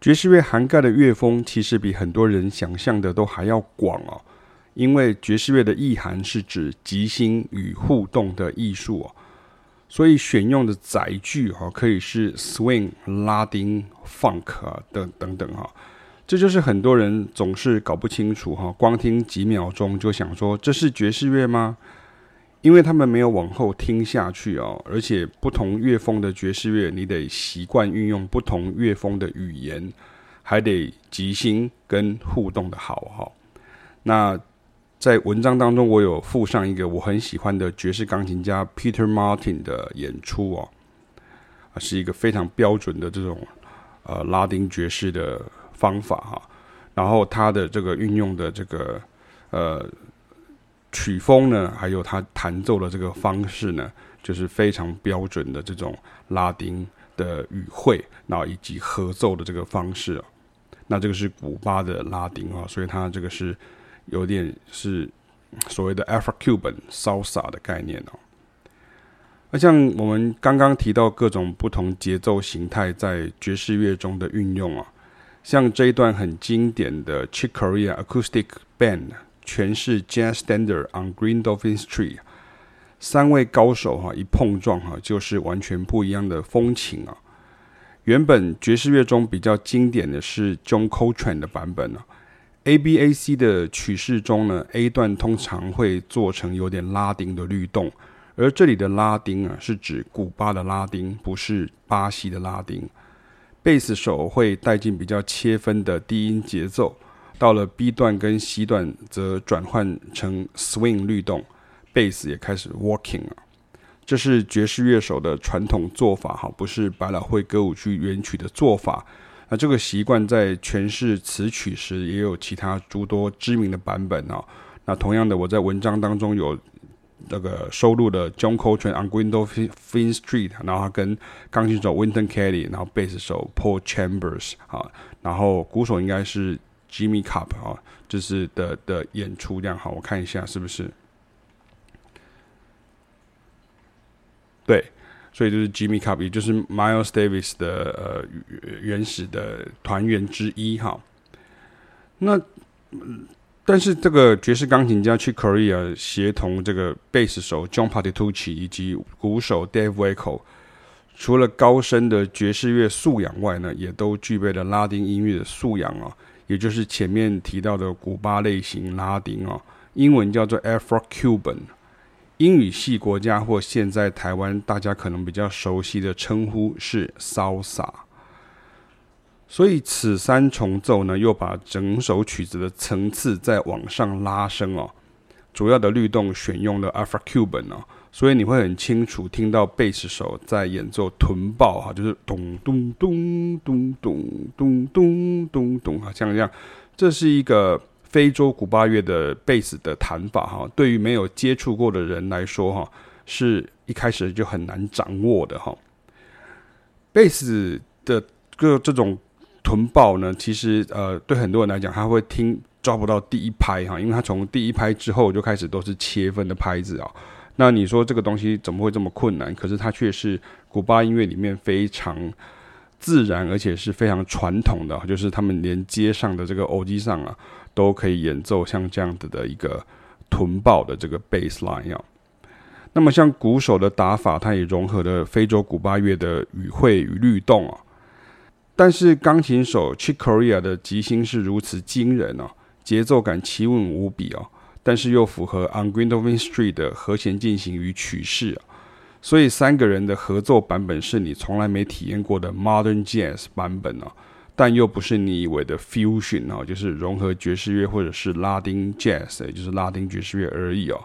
爵士乐涵盖的乐风其实比很多人想象的都还要广哦，因为爵士乐的意涵是指即兴与互动的艺术哦，所以选用的载具哈可以是 swing、拉丁、funk 啊等等等哈。这就是很多人总是搞不清楚哈，光听几秒钟就想说这是爵士乐吗？因为他们没有往后听下去哦，而且不同乐风的爵士乐，你得习惯运用不同乐风的语言，还得即兴跟互动的好哈。那在文章当中，我有附上一个我很喜欢的爵士钢琴家 Peter Martin 的演出哦，是一个非常标准的这种呃拉丁爵士的。方法哈，然后他的这个运用的这个呃曲风呢，还有他弹奏的这个方式呢，就是非常标准的这种拉丁的语汇，然后以及合奏的这个方式啊。那这个是古巴的拉丁啊，所以它这个是有点是所谓的 Afro-Cuban Salsa 的概念哦。那像我们刚刚提到各种不同节奏形态在爵士乐中的运用啊。像这一段很经典的 Chick Corea Acoustic Band 诠释 Jazz Standard on Green Dolphin Street，三位高手哈一碰撞哈就是完全不一样的风情啊。原本爵士乐中比较经典的是 John Coltrane 的版本啊，ABAC 的曲式中呢，A 段通常会做成有点拉丁的律动，而这里的拉丁啊是指古巴的拉丁，不是巴西的拉丁。贝斯手会带进比较切分的低音节奏，到了 B 段跟 C 段则转换成 swing 律动，贝斯也开始 walking 了。这是爵士乐手的传统做法，哈，不是百老汇歌舞剧原曲的做法。那这个习惯在诠释词曲时，也有其他诸多知名的版本啊。那同样的，我在文章当中有。那个收录的 John Coltrane on Green Dolphin Street，然后跟钢琴手 Winton Kelly，然后贝斯手 Paul Chambers 啊，然后鼓手应该是 Jimmy Cobb 啊，就是的的演出这样好，我看一下是不是？对，所以就是 Jimmy Cobb，也就是 Miles Davis 的呃原始的团员之一哈。那。但是这个爵士钢琴家去 Korea 协同这个贝斯手 John Patitucci 以及鼓手 Dave Weckl，除了高深的爵士乐素养外呢，也都具备了拉丁音乐的素养啊，也就是前面提到的古巴类型拉丁哦，英文叫做 Afro-Cuban，英语系国家或现在台湾大家可能比较熟悉的称呼是 Salsa。所以此三重奏呢，又把整首曲子的层次再往上拉升哦。主要的律动选用了 Afro-Cuban 哦，所以你会很清楚听到贝斯手在演奏臀爆哈，就是咚咚咚咚咚咚咚咚咚哈，像这样。这是一个非洲古巴乐的贝斯的弹法哈，对于没有接触过的人来说哈，是一开始就很难掌握的哈。贝斯的各这种。臀爆呢，其实呃，对很多人来讲，他会听抓不到第一拍哈，因为他从第一拍之后就开始都是切分的拍子啊。那你说这个东西怎么会这么困难？可是它却是古巴音乐里面非常自然，而且是非常传统的，就是他们连街上的这个欧吉桑啊，都可以演奏像这样子的一个臀爆的这个 bass line 啊。那么像鼓手的打法，它也融合了非洲古巴乐的语汇与律动啊。但是钢琴手 Chick Corea 的即兴是如此惊人哦，节奏感奇稳无比哦，但是又符合 On Green Dolphin Street 的和弦进行与曲式啊，所以三个人的合奏版本是你从来没体验过的 Modern Jazz 版本哦，但又不是你以为的 Fusion 哦，就是融合爵士乐或者是拉丁 Jazz，也就是拉丁爵士乐而已哦，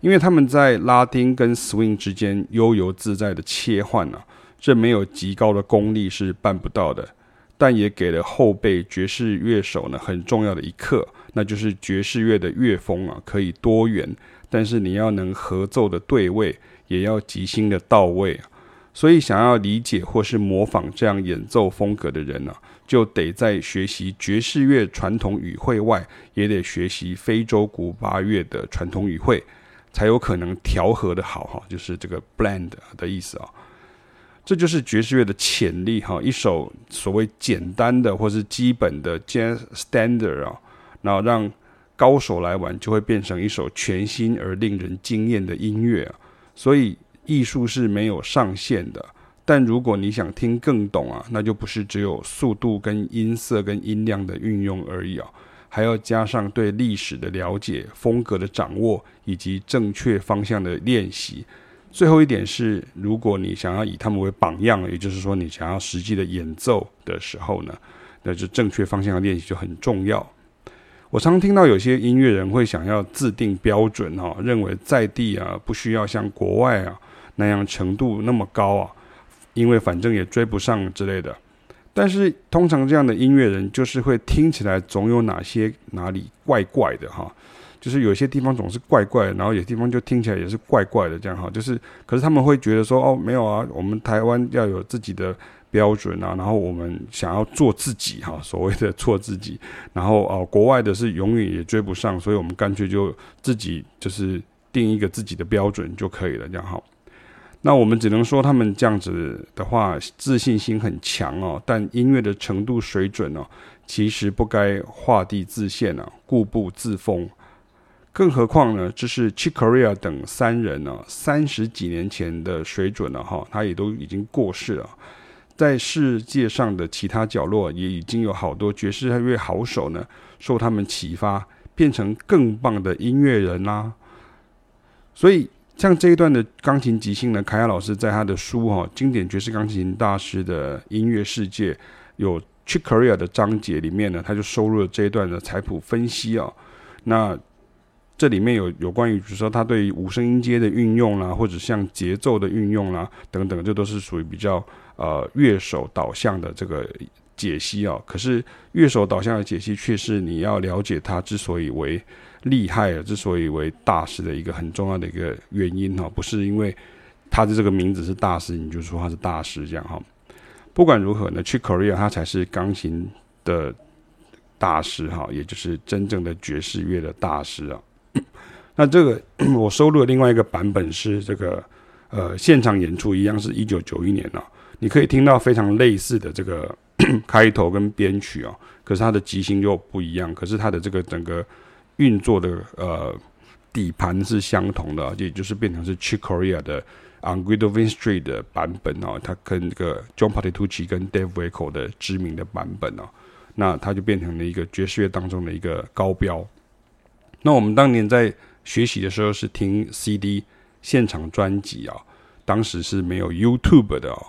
因为他们在拉丁跟 Swing 之间悠游自在的切换呢。这没有极高的功力是办不到的，但也给了后辈爵士乐手呢很重要的一课，那就是爵士乐的乐风啊可以多元，但是你要能合奏的对位，也要即兴的到位啊。所以想要理解或是模仿这样演奏风格的人呢，就得在学习爵士乐传统语汇外，也得学习非洲古巴乐的传统语汇，才有可能调和的好哈，就是这个 blend 的意思啊。这就是爵士乐的潜力哈。一首所谓简单的或是基本的 Jazz Standard 啊，然后让高手来玩，就会变成一首全新而令人惊艳的音乐啊。所以艺术是没有上限的，但如果你想听更懂啊，那就不是只有速度跟音色跟音量的运用而已啊。还要加上对历史的了解、风格的掌握以及正确方向的练习。最后一点是，如果你想要以他们为榜样，也就是说你想要实际的演奏的时候呢，那就正确方向的练习就很重要。我常听到有些音乐人会想要自定标准哈，认为在地啊不需要像国外啊那样程度那么高啊，因为反正也追不上之类的。但是通常这样的音乐人就是会听起来总有哪些哪里怪怪的哈，就是有些地方总是怪怪的，然后有些地方就听起来也是怪怪的这样哈，就是可是他们会觉得说哦没有啊，我们台湾要有自己的标准啊，然后我们想要做自己哈，所谓的做自己，然后哦国外的是永远也追不上，所以我们干脆就自己就是定一个自己的标准就可以了这样哈。那我们只能说他们这样子的话，自信心很强哦，但音乐的程度水准哦，其实不该画地自限啊，固步自封。更何况呢，这是 Chick Corea 等三人呢，三十几年前的水准了哈，他也都已经过世了。在世界上的其他角落，也已经有好多爵士乐好手呢，受他们启发，变成更棒的音乐人啦。所以。像这一段的钢琴即兴呢，凯亚老师在他的书哈、《经典爵士钢琴大师的音乐世界》有 Chick Corea 的章节里面呢，他就收录了这一段的彩谱分析啊、那这里面有有关于，比如说他对于五声音阶的运用啦，或者像节奏的运用啦等等，这都是属于比较呃乐手导向的这个解析啊、哦。可是乐手导向的解析，却是你要了解他之所以为。厉害啊！之所以为大师的一个很重要的一个原因哈，不是因为他的这个名字是大师，你就说他是大师这样哈。不管如何呢去 Korea 他才是钢琴的大师哈，也就是真正的爵士乐的大师啊。那这个 我收录的另外一个版本是这个呃现场演出，一样是一九九一年哦。你可以听到非常类似的这个 开头跟编曲哦，可是它的即兴又不一样，可是它的这个整个。运作的呃底盘是相同的，也就是变成是 Chick Corea 的 On Guido Vin Street 的版本哦，它跟这个 John Patitucci 跟 Dave Weckl 的知名的版本哦，那它就变成了一个爵士乐当中的一个高标。那我们当年在学习的时候是听 CD 现场专辑啊，当时是没有 YouTube 的哦。